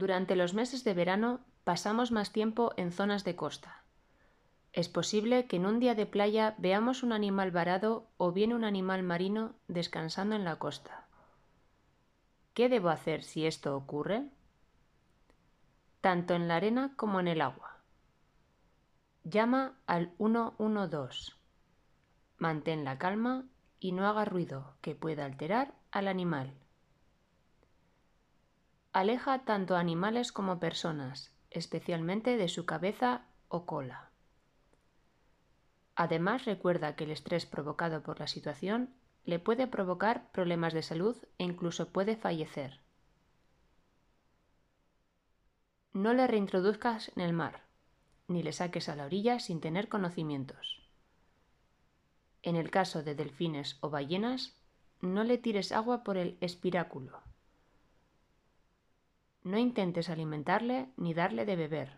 Durante los meses de verano pasamos más tiempo en zonas de costa. Es posible que en un día de playa veamos un animal varado o bien un animal marino descansando en la costa. ¿Qué debo hacer si esto ocurre? Tanto en la arena como en el agua. Llama al 112. Mantén la calma y no haga ruido que pueda alterar al animal. Aleja tanto animales como personas, especialmente de su cabeza o cola. Además, recuerda que el estrés provocado por la situación le puede provocar problemas de salud e incluso puede fallecer. No le reintroduzcas en el mar, ni le saques a la orilla sin tener conocimientos. En el caso de delfines o ballenas, no le tires agua por el espiráculo. No intentes alimentarle ni darle de beber.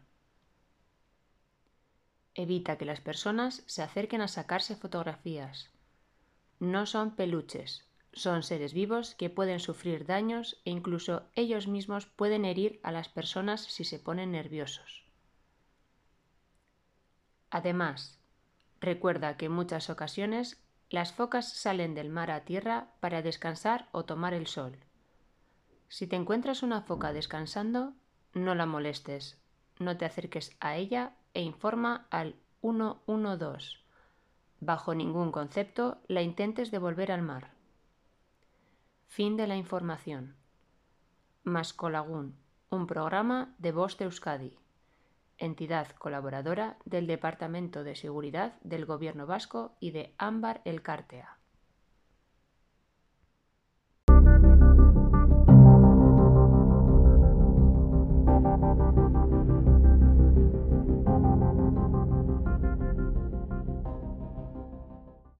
Evita que las personas se acerquen a sacarse fotografías. No son peluches, son seres vivos que pueden sufrir daños e incluso ellos mismos pueden herir a las personas si se ponen nerviosos. Además, recuerda que en muchas ocasiones las focas salen del mar a tierra para descansar o tomar el sol. Si te encuentras una foca descansando, no la molestes, no te acerques a ella e informa al 112. Bajo ningún concepto la intentes devolver al mar. Fin de la información. Mascolagún, un programa de Voz de Euskadi, entidad colaboradora del Departamento de Seguridad del Gobierno Vasco y de Ámbar El Cártea.